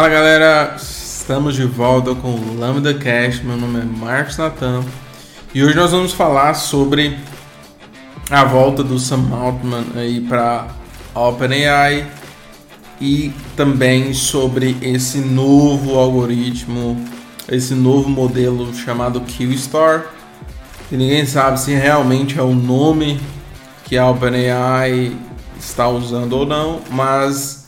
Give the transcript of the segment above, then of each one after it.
Fala galera, estamos de volta com o Lambda Cast. Meu nome é Marcos Natan e hoje nós vamos falar sobre a volta do Sam Altman aí para OpenAI e também sobre esse novo algoritmo, esse novo modelo chamado QStar. E ninguém sabe se realmente é o nome que a OpenAI está usando ou não, mas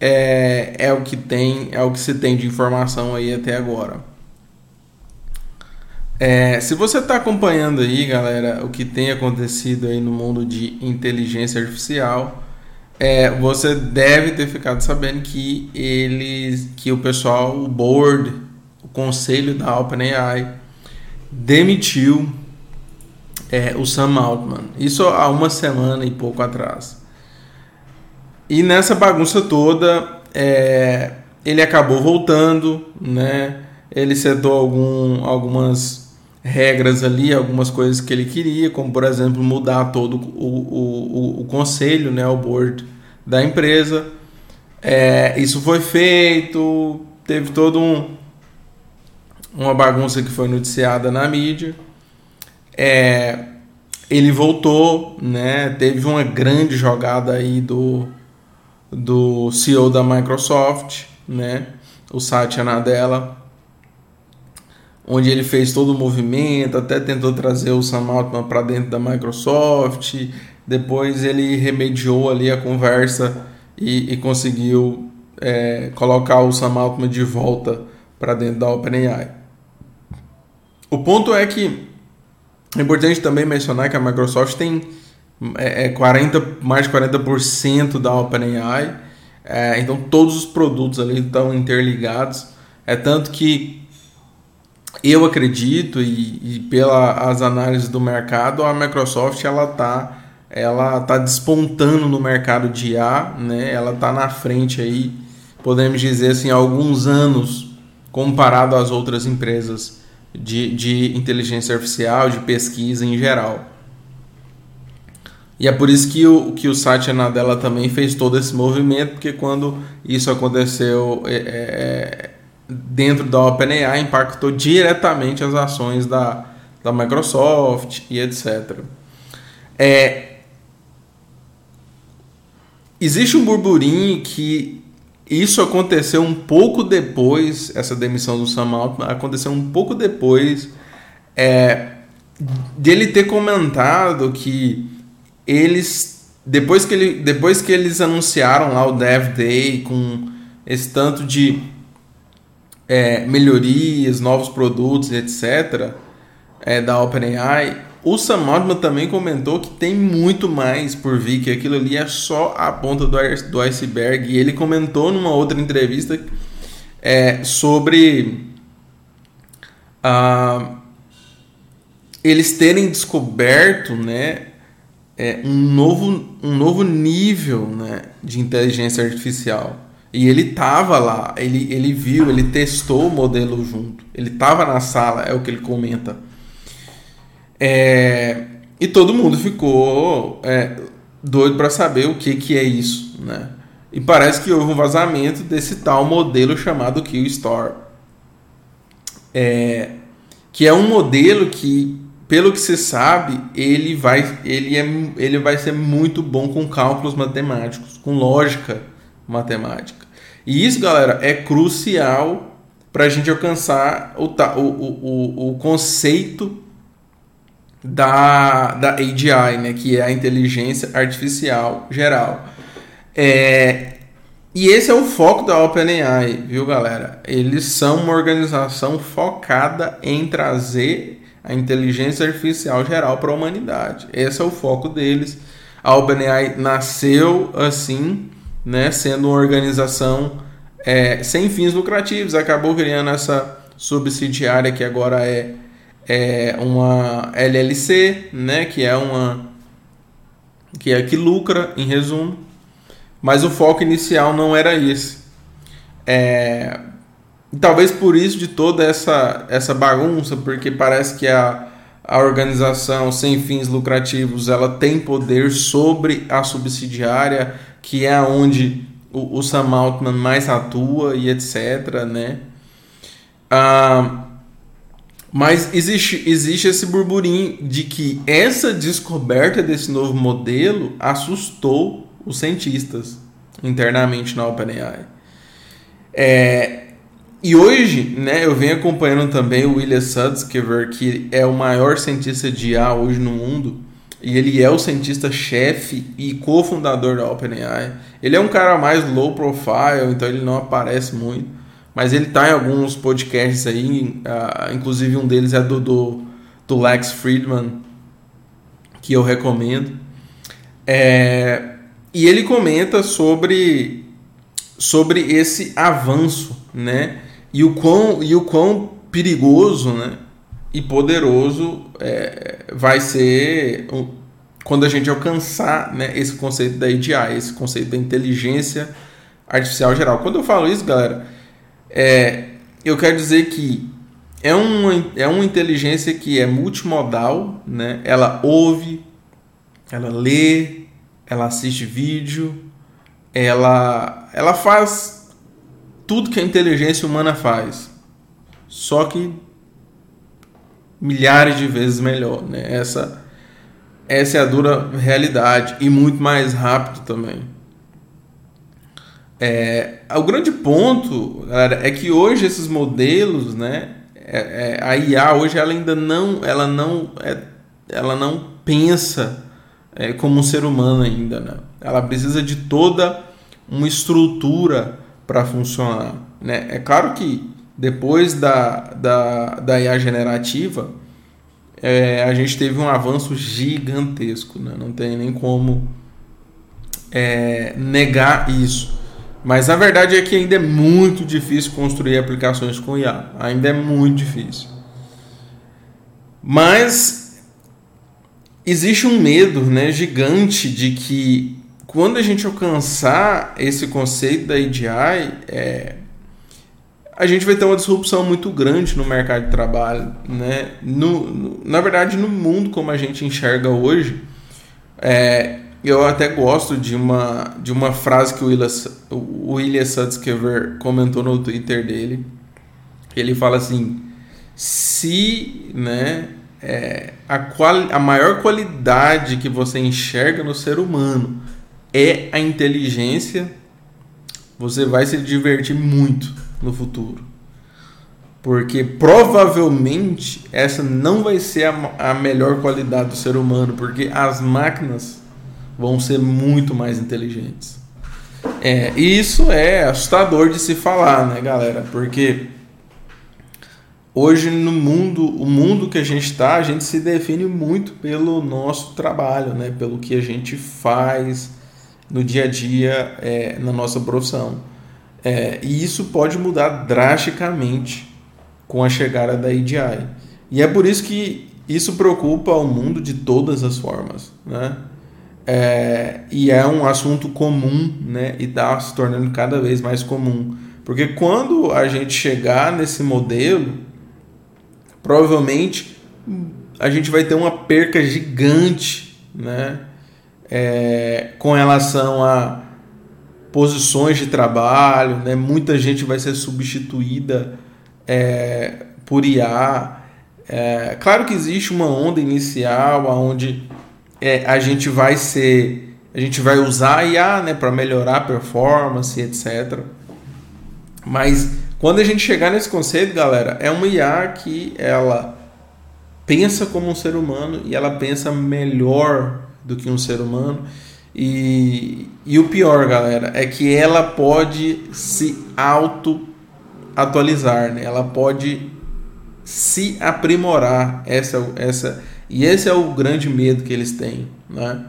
é, é o que tem, é o que se tem de informação aí até agora. É, se você está acompanhando aí, galera, o que tem acontecido aí no mundo de inteligência artificial, é, você deve ter ficado sabendo que eles, que o pessoal, o board, o conselho da OpenAI demitiu é, o Sam Altman. Isso há uma semana e pouco atrás. E nessa bagunça toda, é, ele acabou voltando, né? Ele setou algum, algumas regras ali, algumas coisas que ele queria, como por exemplo mudar todo o, o, o, conselho, né? O board da empresa. É, isso foi feito, teve todo um, uma bagunça que foi noticiada na mídia. É, ele voltou, né? Teve uma grande jogada aí do do CEO da Microsoft, né? O Satya Nadella, onde ele fez todo o movimento, até tentou trazer o Sam Altman para dentro da Microsoft. Depois ele remediou ali a conversa e, e conseguiu é, colocar o Sam Altman de volta para dentro da OpenAI. O ponto é que é importante também mencionar que a Microsoft tem é, 40, é mais de 40% da OpenAI. É, então todos os produtos ali estão interligados. É tanto que eu acredito e, e pelas análises do mercado, a Microsoft ela está ela tá despontando no mercado de IA, né? Ela está na frente aí, podemos dizer assim, alguns anos comparado às outras empresas de, de inteligência artificial, de pesquisa em geral. E é por isso que o, que o Satya Nadella também fez todo esse movimento, porque quando isso aconteceu é, é, dentro da OpenAI, impactou diretamente as ações da, da Microsoft e etc. É, existe um burburinho que isso aconteceu um pouco depois, essa demissão do Sam Altman aconteceu um pouco depois é, dele ter comentado que eles depois que, ele, depois que eles anunciaram lá o Dev Day com esse tanto de é, melhorias, novos produtos, etc., é, da OpenAI, o Sam Altman também comentou que tem muito mais por vir, que aquilo ali é só a ponta do, iceberg. E ele comentou numa outra entrevista é, sobre uh, eles terem descoberto né, é, um, novo, um novo nível né, de inteligência artificial. E ele estava lá, ele, ele viu, ele testou o modelo junto. Ele estava na sala, é o que ele comenta. É, e todo mundo ficou é, doido para saber o que, que é isso. Né? E parece que houve um vazamento desse tal modelo chamado Q-Store. É, que é um modelo que pelo que se sabe, ele vai, ele, é, ele vai ser muito bom com cálculos matemáticos, com lógica matemática. E isso, galera, é crucial para a gente alcançar o, o, o, o conceito da, da AGI, né, que é a inteligência artificial geral. É, e esse é o foco da OpenAI, viu, galera? Eles são uma organização focada em trazer a inteligência artificial geral para a humanidade. Esse é o foco deles. A OpenAI nasceu assim, né, sendo uma organização é, sem fins lucrativos, acabou criando essa subsidiária que agora é, é uma LLC, né, que é uma que é que lucra, em resumo. Mas o foco inicial não era esse. É, e talvez por isso de toda essa, essa bagunça, porque parece que a, a organização sem fins lucrativos ela tem poder sobre a subsidiária, que é onde o, o Sam Altman mais atua e etc, né? Ah, mas existe, existe esse burburinho de que essa descoberta desse novo modelo assustou os cientistas internamente na OpenAI. É, e hoje, né, eu venho acompanhando também o William Sutskever, que é o maior cientista de IA hoje no mundo, e ele é o cientista-chefe e cofundador da OpenAI. Ele é um cara mais low profile, então ele não aparece muito, mas ele está em alguns podcasts aí, uh, inclusive um deles é do, do, do Lex Friedman, que eu recomendo. É, e ele comenta sobre, sobre esse avanço, né? E o quão, e o quão perigoso, né? E poderoso é, vai ser quando a gente alcançar né, esse conceito da AGI, esse conceito da inteligência artificial geral. Quando eu falo isso, galera, é, eu quero dizer que é uma, é uma inteligência que é multimodal, né? Ela ouve, ela lê, ela assiste vídeo, ela, ela faz tudo que a inteligência humana faz, só que milhares de vezes melhor, né? Essa, essa é a dura realidade e muito mais rápido também. É, o grande ponto, galera, é que hoje esses modelos, né? É, é, a IA hoje ela ainda não, ela não, é, ela não pensa é, como um ser humano ainda, né? Ela precisa de toda uma estrutura para funcionar, né? É claro que depois da, da, da IA generativa, é, a gente teve um avanço gigantesco, né? Não tem nem como é, negar isso. Mas a verdade é que ainda é muito difícil construir aplicações com IA. Ainda é muito difícil. Mas existe um medo né, gigante de que quando a gente alcançar esse conceito da AGI, é, a gente vai ter uma disrupção muito grande no mercado de trabalho. Né? No, no na verdade, no mundo como a gente enxerga hoje, é, eu até gosto de uma, de uma frase que o William, o comentou no Twitter dele. Ele fala assim: se né, é, a, a maior qualidade que você enxerga no ser humano é a inteligência, você vai se divertir muito no futuro. Porque provavelmente essa não vai ser a, a melhor qualidade do ser humano, porque as máquinas vão ser muito mais inteligentes. É, e isso é assustador de se falar, né, galera? Porque hoje no mundo, o mundo que a gente está, a gente se define muito pelo nosso trabalho, né? Pelo que a gente faz no dia a dia é, na nossa profissão. É, e isso pode mudar drasticamente com a chegada da EDI. E é por isso que isso preocupa o mundo de todas as formas, né? É, e é um assunto comum, né? E está se tornando cada vez mais comum. Porque quando a gente chegar nesse modelo, provavelmente a gente vai ter uma perca gigante né? É, com relação a posições de trabalho, né? muita gente vai ser substituída é, por IA. É, claro que existe uma onda inicial onde é, a gente vai ser, a gente vai usar a IA né, para melhorar a performance, etc. Mas quando a gente chegar nesse conceito, galera, é uma IA que ela pensa como um ser humano e ela pensa melhor do que um ser humano. E, e o pior, galera, é que ela pode se auto atualizar, né? Ela pode se aprimorar. Essa, essa, e esse é o grande medo que eles têm, né?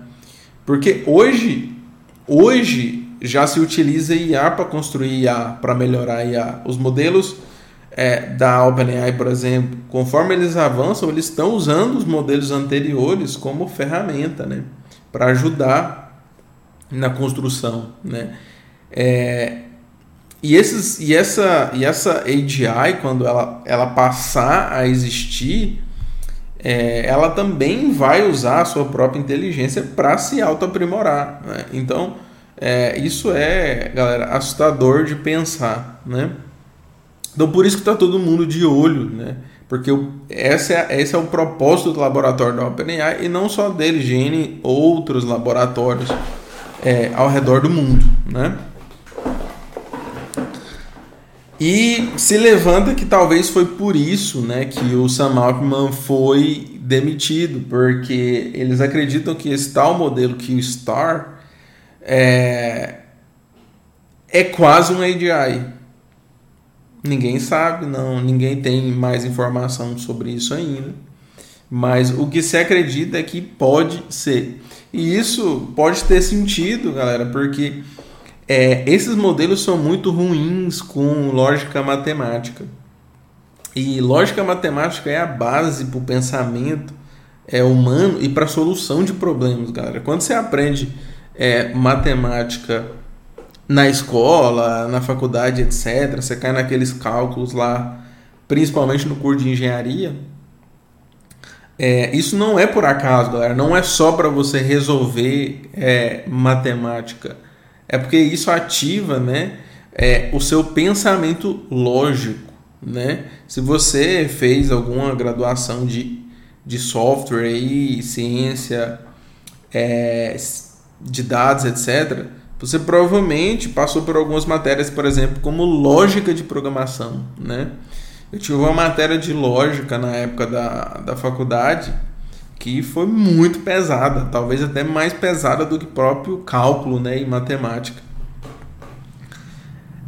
Porque hoje, hoje já se utiliza IA para construir IA, para melhorar IA. Os modelos é, da OpenAI, por exemplo, conforme eles avançam, eles estão usando os modelos anteriores como ferramenta, né, para ajudar na construção, né. É, e, esses, e, essa, e essa AGI, quando ela, ela passar a existir, é, ela também vai usar a sua própria inteligência para se auto-aprimorar. Né? Então, É, isso é, galera, assustador de pensar, né? Então por isso que está todo mundo de olho, né? Porque esse é, esse é o propósito do laboratório da OpenAI e não só dele, de N outros laboratórios é, ao redor do mundo, né? E se levanta que talvez foi por isso né, que o Sam Altman foi demitido, porque eles acreditam que esse tal modelo que o Star é, é quase um AGI. Ninguém sabe, não, ninguém tem mais informação sobre isso ainda. Mas o que se acredita é que pode ser. E isso pode ter sentido, galera, porque é, esses modelos são muito ruins com lógica matemática. E lógica matemática é a base para o pensamento é, humano e para a solução de problemas, galera. Quando você aprende é, matemática na escola, na faculdade, etc., você cai naqueles cálculos lá, principalmente no curso de engenharia. É, isso não é por acaso, galera. Não é só para você resolver é, matemática é porque isso ativa né, é, o seu pensamento lógico. Né? Se você fez alguma graduação de, de software e ciência é, de dados, etc., você provavelmente passou por algumas matérias, por exemplo, como lógica de programação. Né? Eu tive uma matéria de lógica na época da, da faculdade que foi muito pesada, talvez até mais pesada do que próprio cálculo né, e matemática.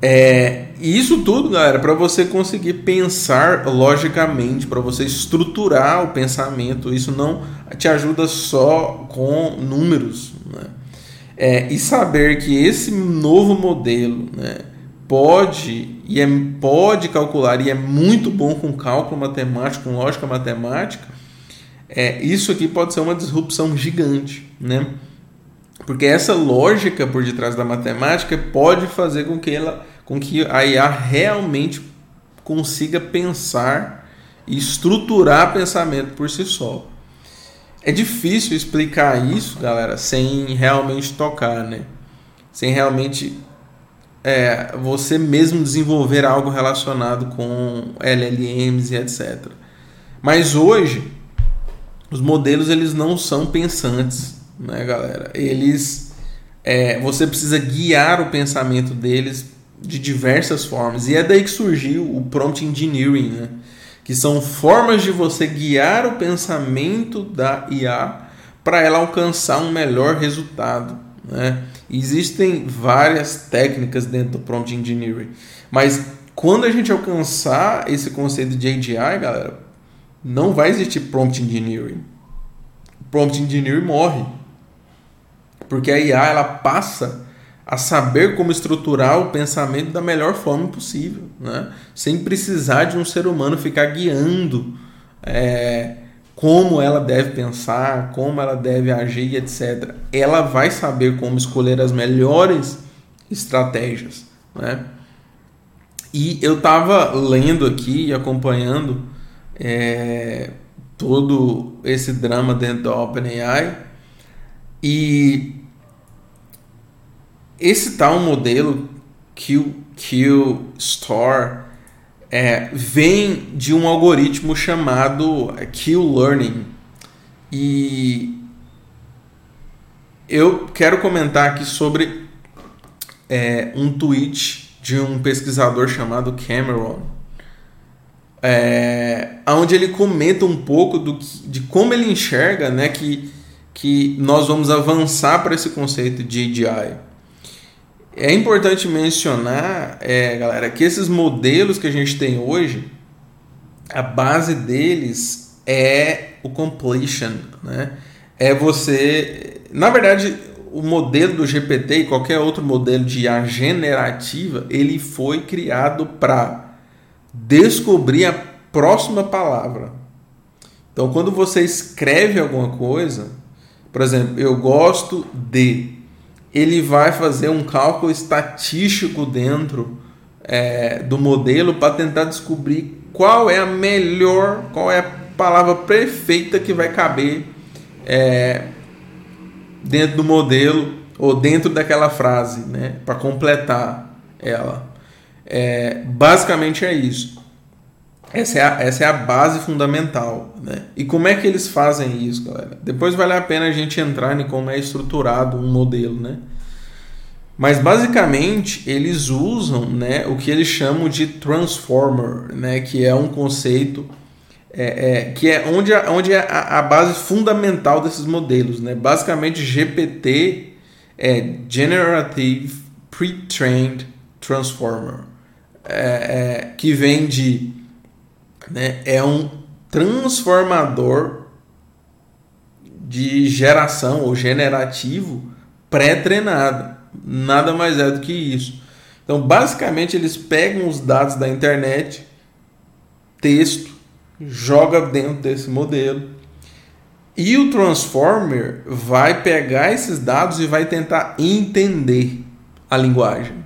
É, isso tudo, galera, para você conseguir pensar logicamente, para você estruturar o pensamento, isso não te ajuda só com números. Né? É, e saber que esse novo modelo né, pode e é, pode calcular e é muito bom com cálculo matemático, com lógica matemática, é, isso aqui pode ser uma disrupção gigante, né? Porque essa lógica por detrás da matemática pode fazer com que ela, com que a IA realmente consiga pensar e estruturar pensamento por si só. É difícil explicar isso, galera, sem realmente tocar, né? Sem realmente é, você mesmo desenvolver algo relacionado com LLMs e etc. Mas hoje os modelos eles não são pensantes, né, galera? Eles, é, você precisa guiar o pensamento deles de diversas formas e é daí que surgiu o prompt engineering, né? Que são formas de você guiar o pensamento da IA para ela alcançar um melhor resultado, né? Existem várias técnicas dentro do prompt engineering, mas quando a gente alcançar esse conceito de AGI, galera, não vai existir prompt engineering. Prompt engineering morre. Porque a IA ela passa a saber como estruturar o pensamento da melhor forma possível, né? sem precisar de um ser humano ficar guiando é, como ela deve pensar, como ela deve agir, etc. Ela vai saber como escolher as melhores estratégias. Né? E eu estava lendo aqui e acompanhando é, todo esse drama dentro da OpenAI e esse tal modelo Q, Q Store é, vem de um algoritmo chamado Q-Learning e eu quero comentar aqui sobre é, um tweet de um pesquisador chamado Cameron é, onde ele comenta um pouco do que, de como ele enxerga né, que, que nós vamos avançar para esse conceito de AGI. É importante mencionar, é, galera, que esses modelos que a gente tem hoje, a base deles é o completion, né? É você, na verdade, o modelo do GPT e qualquer outro modelo de IA generativa, ele foi criado para descobrir a próxima palavra. Então, quando você escreve alguma coisa, por exemplo, eu gosto de, ele vai fazer um cálculo estatístico dentro é, do modelo para tentar descobrir qual é a melhor, qual é a palavra perfeita que vai caber é, dentro do modelo ou dentro daquela frase, né, para completar ela. É, basicamente é isso. Essa é, a, essa é a base fundamental. Né? E como é que eles fazem isso, galera? Depois vale a pena a gente entrar em como é estruturado um modelo, né? Mas basicamente eles usam né, o que eles chamam de transformer, né, que é um conceito é, é, que é onde, onde é a, a, base fundamental desses modelos. Né? Basicamente, GPT é Generative Pre-trained Transformer, é, é, que vem de né, é um transformador de geração ou generativo pré-treinado. Nada mais é do que isso. Então, basicamente, eles pegam os dados da internet, texto, joga dentro desse modelo. E o Transformer vai pegar esses dados e vai tentar entender a linguagem.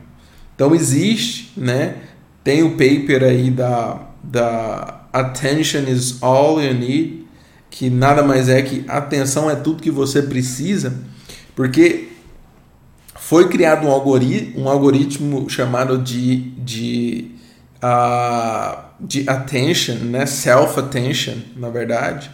Então existe, né? Tem o paper aí da, da Attention is all you need, que nada mais é que atenção é tudo que você precisa, porque foi criado um algoritmo, um algoritmo chamado de, de, uh, de attention, né? self-attention, na verdade,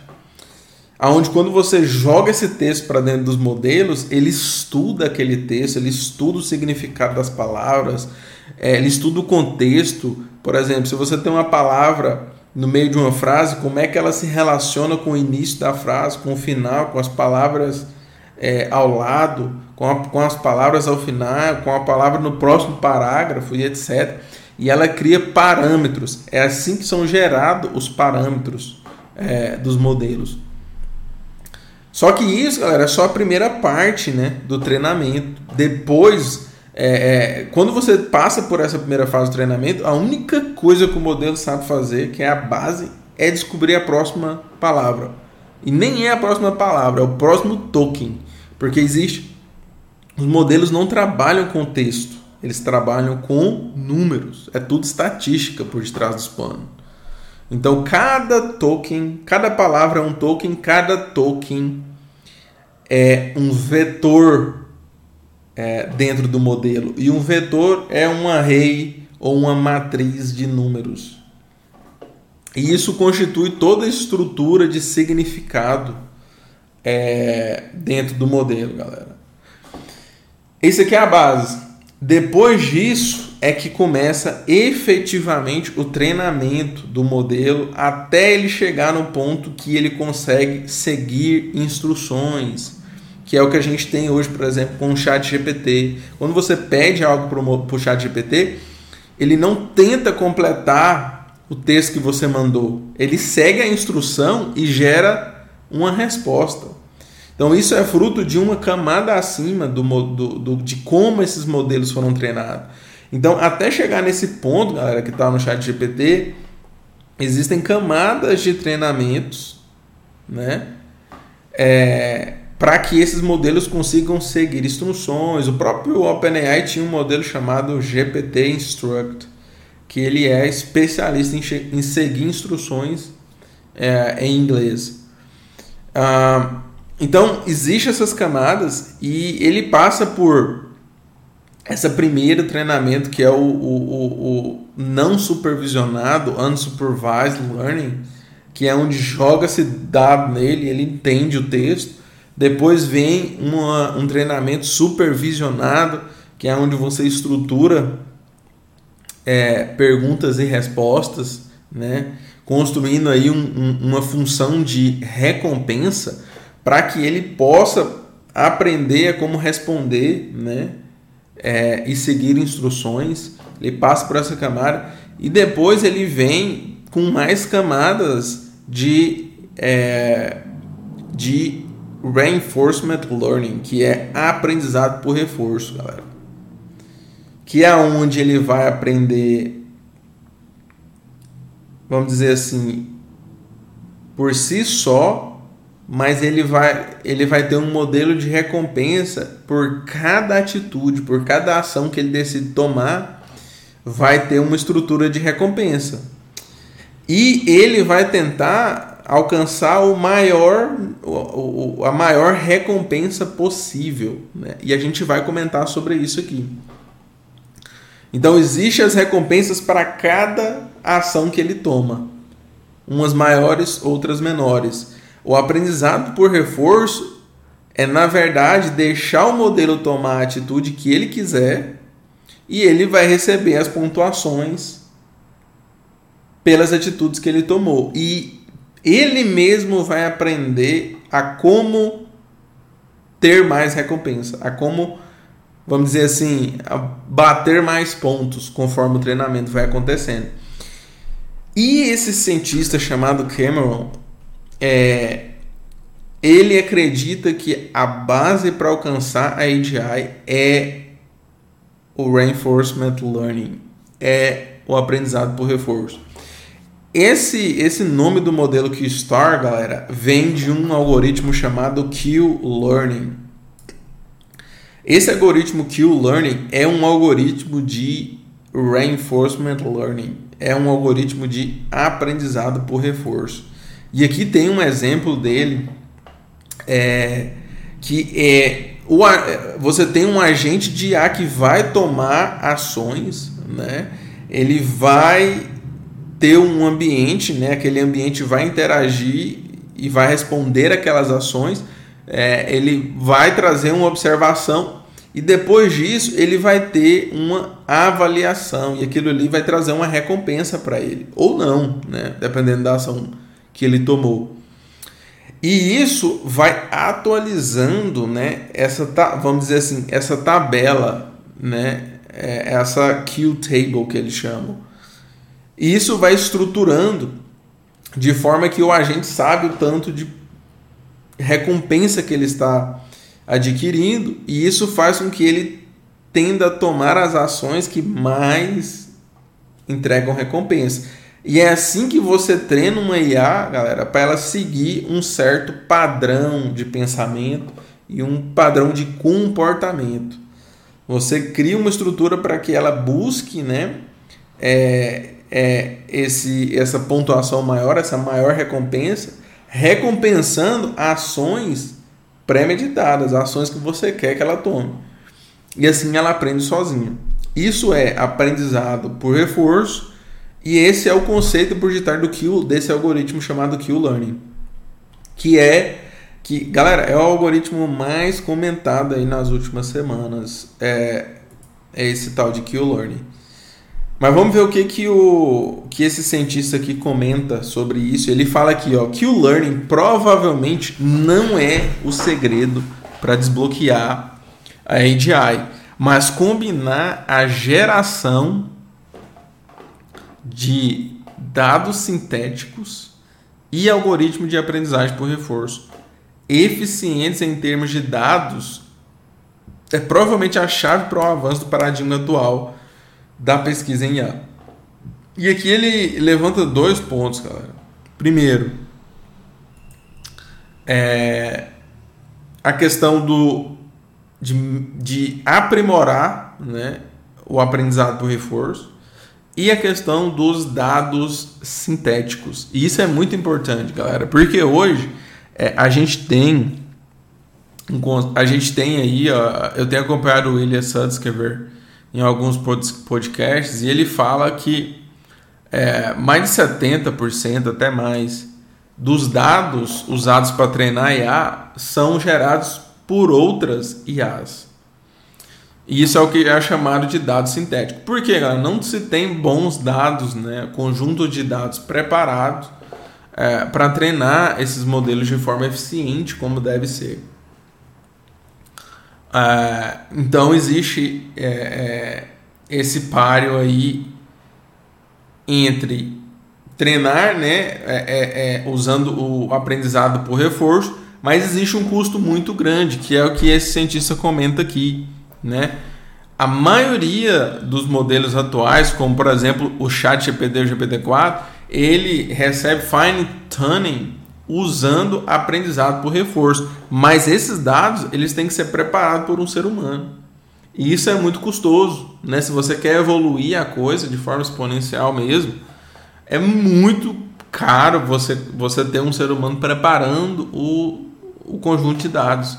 aonde quando você joga esse texto para dentro dos modelos, ele estuda aquele texto, ele estuda o significado das palavras, é, ele estuda o contexto. Por exemplo, se você tem uma palavra no meio de uma frase, como é que ela se relaciona com o início da frase, com o final, com as palavras é, ao lado, com, a, com as palavras ao final, com a palavra no próximo parágrafo e etc. E ela cria parâmetros. É assim que são gerados os parâmetros é, dos modelos. Só que isso, galera, é só a primeira parte né, do treinamento. Depois, é, é, quando você passa por essa primeira fase do treinamento, a única coisa que o modelo sabe fazer, que é a base, é descobrir a próxima palavra. E nem é a próxima palavra, é o próximo token. Porque existe. Os modelos não trabalham com texto, eles trabalham com números. É tudo estatística por detrás dos panos. Então, cada token, cada palavra é um token, cada token é um vetor é, dentro do modelo. E um vetor é um array ou uma matriz de números. E isso constitui toda a estrutura de significado é, dentro do modelo, galera. Isso aqui é a base. Depois disso é que começa efetivamente o treinamento do modelo até ele chegar no ponto que ele consegue seguir instruções, que é o que a gente tem hoje, por exemplo, com o chat GPT. Quando você pede algo para o chat GPT, ele não tenta completar o texto que você mandou. Ele segue a instrução e gera uma resposta. Então isso é fruto de uma camada acima do, do, do, de como esses modelos foram treinados. Então até chegar nesse ponto, galera, que está no chat GPT, existem camadas de treinamentos, né? É, para que esses modelos consigam seguir instruções. O próprio OpenAI tinha um modelo chamado GPT Instruct, que ele é especialista em, em seguir instruções é, em inglês. Ah, então, existem essas camadas e ele passa por esse primeiro treinamento que é o, o, o, o não supervisionado, unsupervised learning, que é onde joga-se dado nele, ele entende o texto. Depois vem uma, um treinamento supervisionado, que é onde você estrutura é, perguntas e respostas, né? construindo aí um, um, uma função de recompensa para que ele possa aprender a como responder né? É, e seguir instruções. Ele passa por essa camada e depois ele vem com mais camadas de, é, de reinforcement learning, que é aprendizado por reforço, galera. Que é onde ele vai aprender vamos dizer assim, por si só, mas ele vai, ele vai ter um modelo de recompensa por cada atitude, por cada ação que ele decide tomar, vai ter uma estrutura de recompensa. E ele vai tentar alcançar o maior, o, o, a maior recompensa possível. Né? E a gente vai comentar sobre isso aqui. Então existem as recompensas para cada ação que ele toma. Umas maiores, outras menores. O aprendizado por reforço é, na verdade, deixar o modelo tomar a atitude que ele quiser e ele vai receber as pontuações pelas atitudes que ele tomou. E ele mesmo vai aprender a como ter mais recompensa, a como, vamos dizer assim, bater mais pontos conforme o treinamento vai acontecendo. E esse cientista chamado Cameron, é, ele acredita que a base para alcançar a AGI é o Reinforcement Learning, é o aprendizado por reforço. Esse, esse nome do modelo Q-Star, galera, vem de um algoritmo chamado Q-Learning. Esse algoritmo Q-Learning é um algoritmo de Reinforcement Learning. É um algoritmo de aprendizado por reforço. E aqui tem um exemplo dele, é, que é o, você tem um agente de IA que vai tomar ações, né? ele vai ter um ambiente, né? Aquele ambiente vai interagir e vai responder aquelas ações. É, ele vai trazer uma observação e depois disso ele vai ter uma avaliação e aquilo ali vai trazer uma recompensa para ele ou não, né? Dependendo da ação que ele tomou. E isso vai atualizando, né? Essa vamos dizer assim, essa tabela, né? É, essa Q table que eles chamam e isso vai estruturando de forma que o agente sabe o tanto de recompensa que ele está adquirindo, e isso faz com que ele tenda a tomar as ações que mais entregam recompensa. E é assim que você treina uma IA, galera, para ela seguir um certo padrão de pensamento e um padrão de comportamento. Você cria uma estrutura para que ela busque, né, é, é, esse, essa pontuação maior, essa maior recompensa, recompensando ações pré-meditadas, ações que você quer que ela tome. E assim ela aprende sozinha. Isso é aprendizado por reforço, e esse é o conceito por detrás do Q, desse algoritmo chamado Q-Learning, que é que, galera, é o algoritmo mais comentado aí nas últimas semanas. É, é esse tal de Q-Learning. Mas vamos ver o que, que, o, que esse cientista aqui comenta sobre isso. Ele fala aqui ó, que o learning provavelmente não é o segredo para desbloquear a AGI, mas combinar a geração de dados sintéticos e algoritmo de aprendizagem por reforço eficientes em termos de dados é provavelmente a chave para o avanço do paradigma atual da pesquisa em IA. E aqui ele levanta dois pontos, galera. Primeiro, é a questão do, de, de aprimorar né, o aprendizado por reforço e a questão dos dados sintéticos. E isso é muito importante, galera, porque hoje é, a gente tem a gente tem aí, ó, eu tenho acompanhado o William Sudskever em alguns podcasts, e ele fala que é, mais de 70%, até mais, dos dados usados para treinar IA são gerados por outras IAs. E isso é o que é chamado de dado sintético. Por quê, galera? Não se tem bons dados, né? conjunto de dados preparados é, para treinar esses modelos de forma eficiente, como deve ser. Ah, então existe é, é, esse páreo aí entre treinar, né, é, é, é, usando o aprendizado por reforço, mas existe um custo muito grande, que é o que esse cientista comenta aqui, né? A maioria dos modelos atuais, como por exemplo o Chat GPT, o GPT-4, ele recebe fine tuning usando aprendizado por reforço. Mas esses dados, eles têm que ser preparados por um ser humano. E isso é muito custoso, né? Se você quer evoluir a coisa de forma exponencial mesmo, é muito caro você, você ter um ser humano preparando o, o conjunto de dados.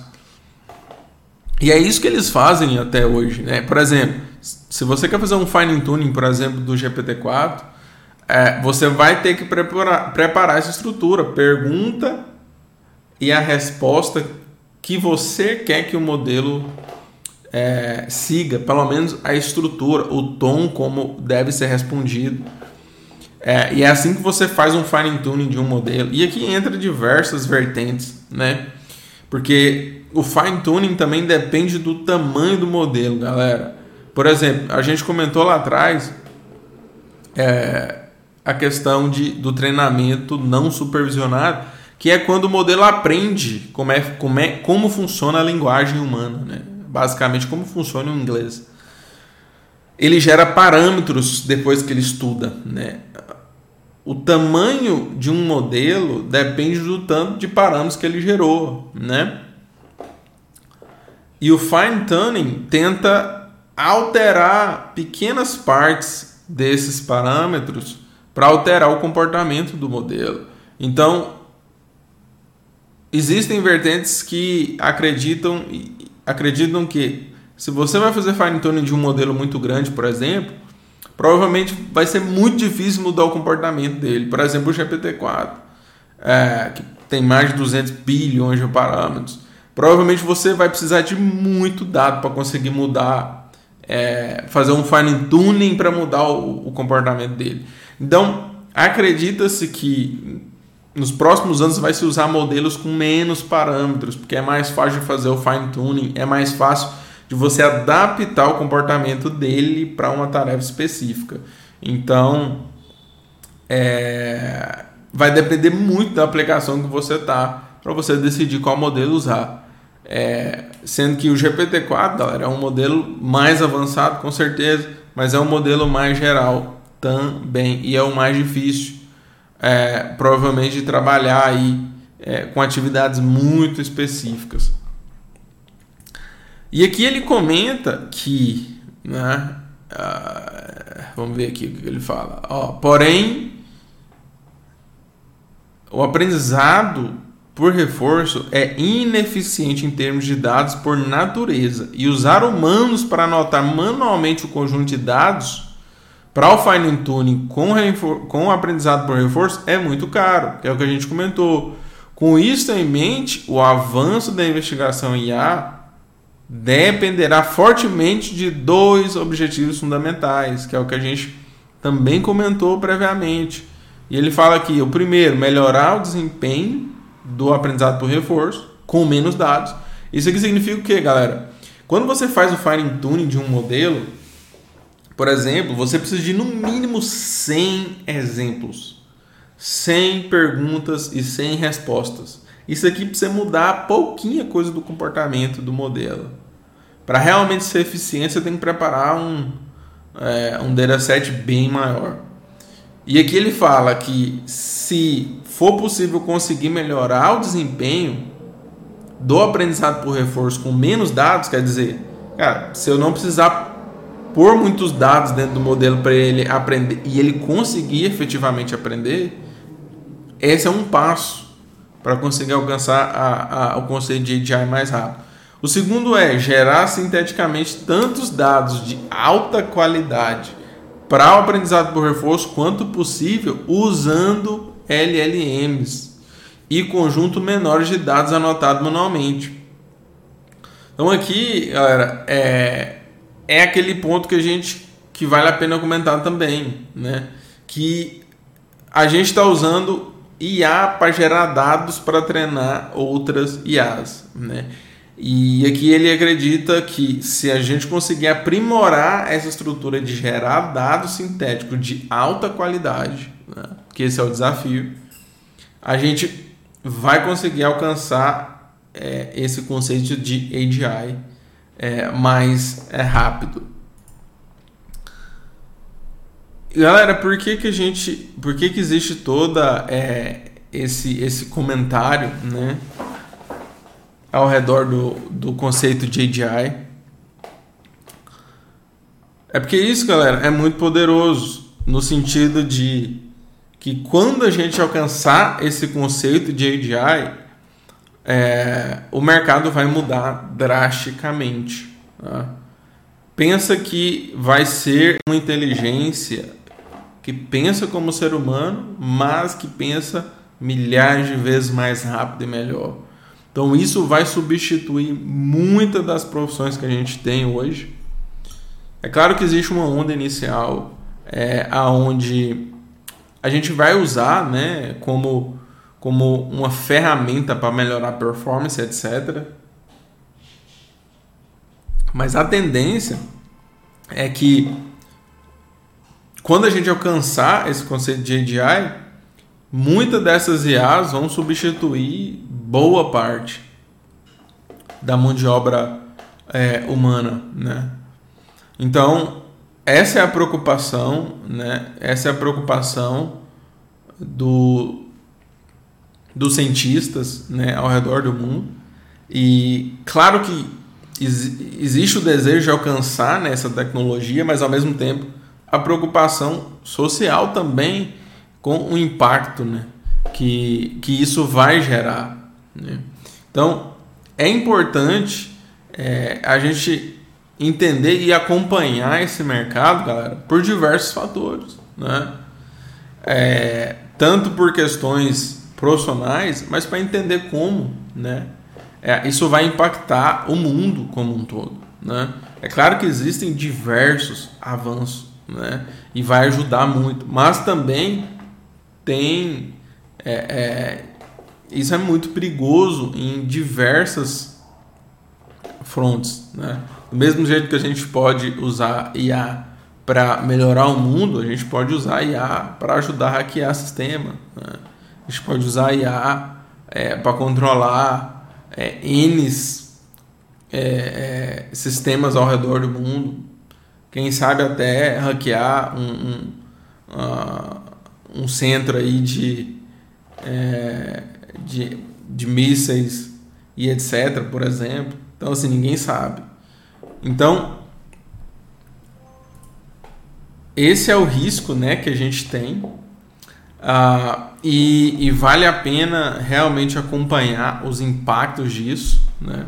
E é isso que eles fazem até hoje. Né? Por exemplo, se você quer fazer um fine tuning, por exemplo, do GPT-4, é, você vai ter que preparar, preparar essa estrutura. Pergunta e a resposta que você quer que o modelo é, siga, pelo menos a estrutura, o tom como deve ser respondido. É, e é assim que você faz um fine tuning de um modelo. E aqui entra diversas vertentes, né? Porque o fine tuning também depende do tamanho do modelo, galera. Por exemplo, a gente comentou lá atrás é, a questão de, do treinamento não supervisionado, que é quando o modelo aprende como, é, como, é, como funciona a linguagem humana, né? basicamente como funciona o inglês. Ele gera parâmetros depois que ele estuda. Né? O tamanho de um modelo depende do tanto de parâmetros que ele gerou. Né? E o fine tuning tenta alterar pequenas partes desses parâmetros para alterar o comportamento do modelo. Então, existem vertentes que acreditam acreditam que se você vai fazer fine tuning de um modelo muito grande, por exemplo, provavelmente vai ser muito difícil mudar o comportamento dele. Por exemplo, o GPT-4, é, que tem mais de 200 bilhões de parâmetros. Provavelmente você vai precisar de muito dado para conseguir mudar, é, fazer um fine tuning para mudar o, o comportamento dele. Então, acredita-se que nos próximos anos vai se usar modelos com menos parâmetros, porque é mais fácil de fazer o fine tuning, é mais fácil de você adaptar o comportamento dele para uma tarefa específica. Então, é, vai depender muito da aplicação que você tá para você decidir qual modelo usar. É, sendo que o GPT-4, galera, é um modelo mais avançado, com certeza, mas é um modelo mais geral também e é o mais difícil é, provavelmente trabalhar aí é, com atividades muito específicas. E aqui ele comenta que, né, uh, vamos ver aqui o que ele fala. Ó, porém, o aprendizado por reforço é ineficiente em termos de dados por natureza e usar humanos para anotar manualmente o conjunto de dados para o fine tuning com, com aprendizado por reforço é muito caro, que é o que a gente comentou. Com isso em mente, o avanço da investigação IA dependerá fortemente de dois objetivos fundamentais, que é o que a gente também comentou previamente. E ele fala aqui: o primeiro, melhorar o desempenho do aprendizado por reforço com menos dados. Isso aqui significa o que, galera? Quando você faz o fine tuning de um modelo, por exemplo, você precisa de no mínimo 100 exemplos, 100 perguntas e 100 respostas. Isso aqui precisa mudar pouquinha coisa do comportamento do modelo. Para realmente ser eficiente, você tem que preparar um, é, um dataset bem maior. E aqui ele fala que se for possível conseguir melhorar o desempenho do aprendizado por reforço com menos dados, quer dizer, cara, se eu não precisar pôr muitos dados dentro do modelo para ele aprender e ele conseguir efetivamente aprender, esse é um passo para conseguir alcançar a, a, o conceito de AGI mais rápido. O segundo é gerar sinteticamente tantos dados de alta qualidade para o aprendizado por reforço quanto possível usando LLMs e conjunto menores de dados anotados manualmente. Então aqui, galera, é, é aquele ponto que a gente que vale a pena comentar também, né? Que a gente está usando IA para gerar dados para treinar outras IAs, né? E aqui ele acredita que se a gente conseguir aprimorar essa estrutura de gerar dados sintéticos de alta qualidade, né? que esse é o desafio, a gente vai conseguir alcançar é, esse conceito de AGI é, mais é, rápido. Galera, por que, que a gente. Por que, que existe toda é, esse, esse comentário né, ao redor do, do conceito de AGI? É porque isso, galera, é muito poderoso no sentido de que quando a gente alcançar esse conceito de AGI, é, o mercado vai mudar drasticamente. Tá? Pensa que vai ser uma inteligência que pensa como ser humano, mas que pensa milhares de vezes mais rápido e melhor. Então isso vai substituir muitas das profissões que a gente tem hoje. É claro que existe uma onda inicial é, aonde a gente vai usar, né, como como uma ferramenta para melhorar a performance, etc. Mas a tendência é que quando a gente alcançar esse conceito de AGI, muitas dessas IAs vão substituir boa parte da mão de obra é, humana, né? Então essa é a preocupação, né? Essa é a preocupação do dos cientistas, né, ao redor do mundo. E claro que existe o desejo de alcançar né, essa tecnologia, mas ao mesmo tempo a preocupação social também com o impacto né, que, que isso vai gerar. Né? Então é importante é, a gente entender e acompanhar esse mercado, galera, por diversos fatores. Né? É, tanto por questões profissionais, mas para entender como né, é, isso vai impactar o mundo como um todo. Né? É claro que existem diversos avanços né, e vai ajudar muito, mas também tem. É, é, isso é muito perigoso em diversas frontes. Né? Do mesmo jeito que a gente pode usar IA para melhorar o mundo, a gente pode usar IA para ajudar a hackear sistema. Né? A gente pode usar IA é, para controlar é, N é, é, sistemas ao redor do mundo. Quem sabe até hackear um, um, uh, um centro aí de, é, de, de mísseis e etc, por exemplo. Então, assim, ninguém sabe. Então, esse é o risco né, que a gente tem. Uh, e, e, vale a pena realmente acompanhar os impactos disso, né?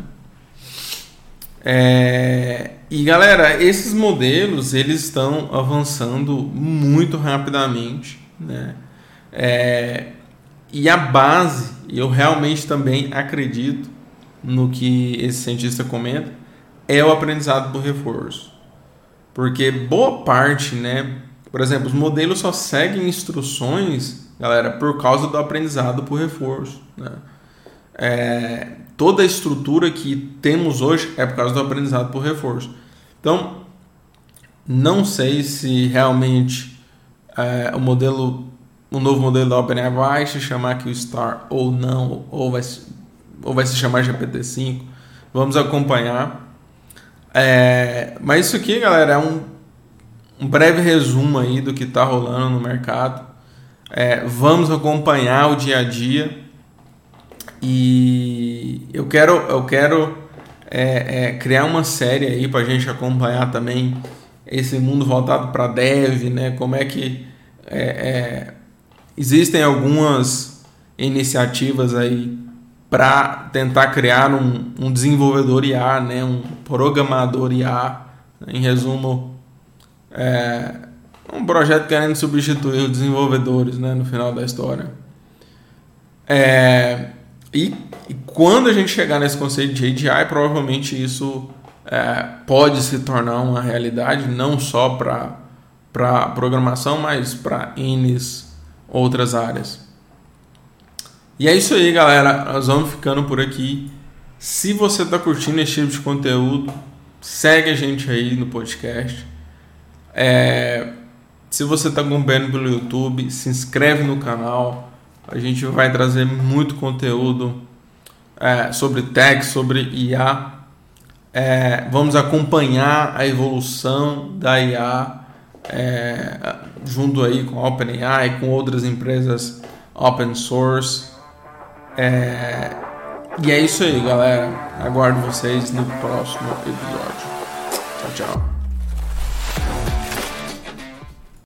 É, e galera, esses modelos eles estão avançando muito rapidamente, né? É, e a base, eu realmente também acredito no que esse cientista comenta, é o aprendizado por reforço. Porque boa parte, né? Por exemplo, os modelos só seguem instruções galera, por causa do aprendizado por reforço. Né? É, toda a estrutura que temos hoje é por causa do aprendizado por reforço. Então, não sei se realmente é, o modelo, o novo modelo da OpenAI vai se chamar aqui o Star ou não, ou vai, ou vai se chamar GPT-5. Vamos acompanhar. É, mas isso aqui, galera, é um, um breve resumo aí do que está rolando no mercado. É, vamos acompanhar o dia a dia e eu quero, eu quero é, é, criar uma série aí para a gente acompanhar também esse mundo voltado para dev, né? Como é que é, é, existem algumas iniciativas aí para tentar criar um, um, desenvolvedor IA, né? Um programador IA, em resumo. É, um projeto querendo substituir os desenvolvedores né, no final da história. É, e, e, quando a gente chegar nesse conceito de AGI, provavelmente isso é, pode se tornar uma realidade, não só para programação, mas para N outras áreas. E é isso aí, galera. Nós vamos ficando por aqui. Se você está curtindo esse tipo de conteúdo, segue a gente aí no podcast. É, se você está acompanhando pelo YouTube, se inscreve no canal. A gente vai trazer muito conteúdo é, sobre tech, sobre IA. É, vamos acompanhar a evolução da IA é, junto aí com a OpenAI, com outras empresas open source. É, e é isso aí, galera. Aguardo vocês no próximo episódio. Tchau, tchau.